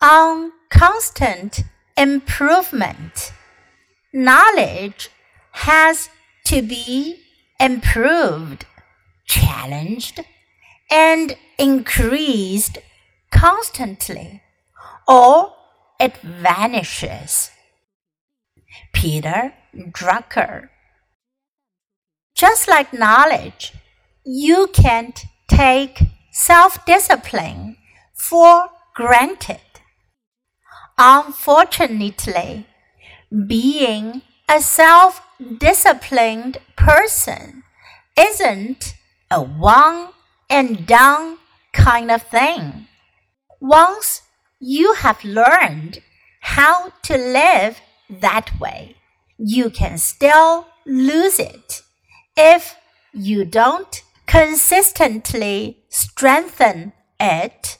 on constant improvement. Knowledge has to be improved, challenged, and increased constantly, or it vanishes. Peter Drucker. Just like knowledge, you can't take self discipline for granted. Unfortunately, being a self disciplined person isn't a one and done kind of thing. Once you have learned how to live that way, you can still lose it if you don't consistently strengthen it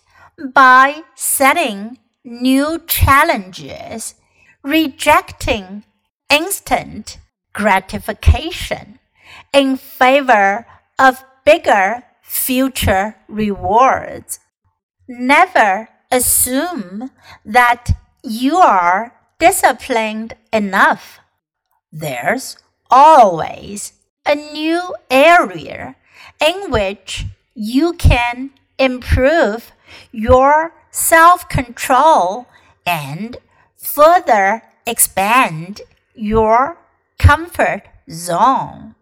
by setting new challenges, rejecting instant gratification in favor of bigger future rewards. Never assume that you are disciplined enough. There's always a new area in which you can improve your self control and further expand your comfort zone.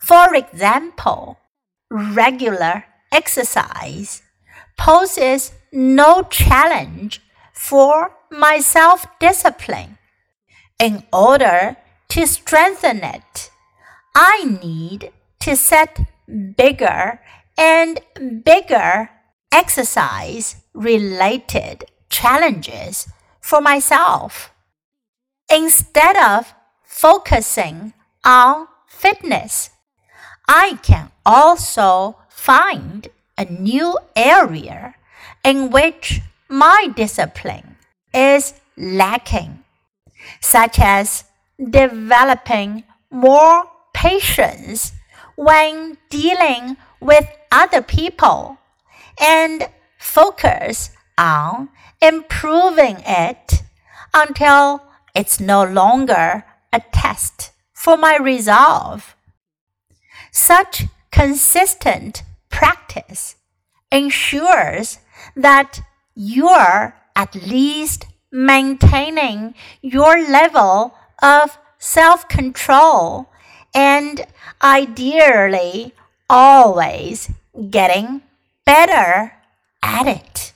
For example, regular exercise poses no challenge for my self discipline. In order to strengthen it, I need to set bigger and bigger exercise related challenges for myself. Instead of focusing on fitness, I can also find a new area in which my discipline is lacking, such as developing more patience when dealing with other people and focus on improving it until it's no longer a test for my resolve. Such consistent practice ensures that you're at least maintaining your level of self control and ideally always getting better at it.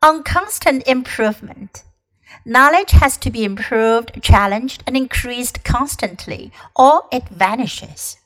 On constant improvement, knowledge has to be improved, challenged, and increased constantly, or it vanishes.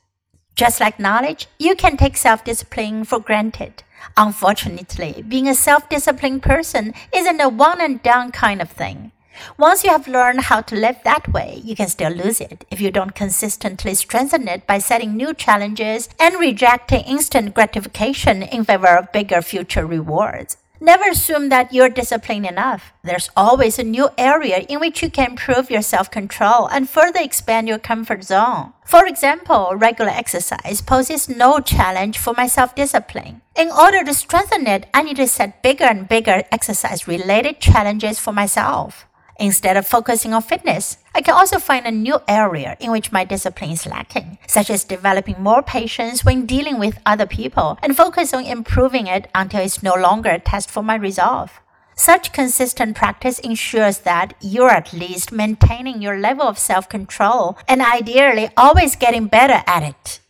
Just like knowledge, you can take self discipline for granted. Unfortunately, being a self disciplined person isn't a one and done kind of thing. Once you have learned how to live that way, you can still lose it if you don't consistently strengthen it by setting new challenges and rejecting instant gratification in favor of bigger future rewards. Never assume that you're disciplined enough. There's always a new area in which you can improve your self control and further expand your comfort zone. For example, regular exercise poses no challenge for my self discipline. In order to strengthen it, I need to set bigger and bigger exercise related challenges for myself. Instead of focusing on fitness, I can also find a new area in which my discipline is lacking, such as developing more patience when dealing with other people and focus on improving it until it's no longer a test for my resolve. Such consistent practice ensures that you're at least maintaining your level of self control and ideally always getting better at it.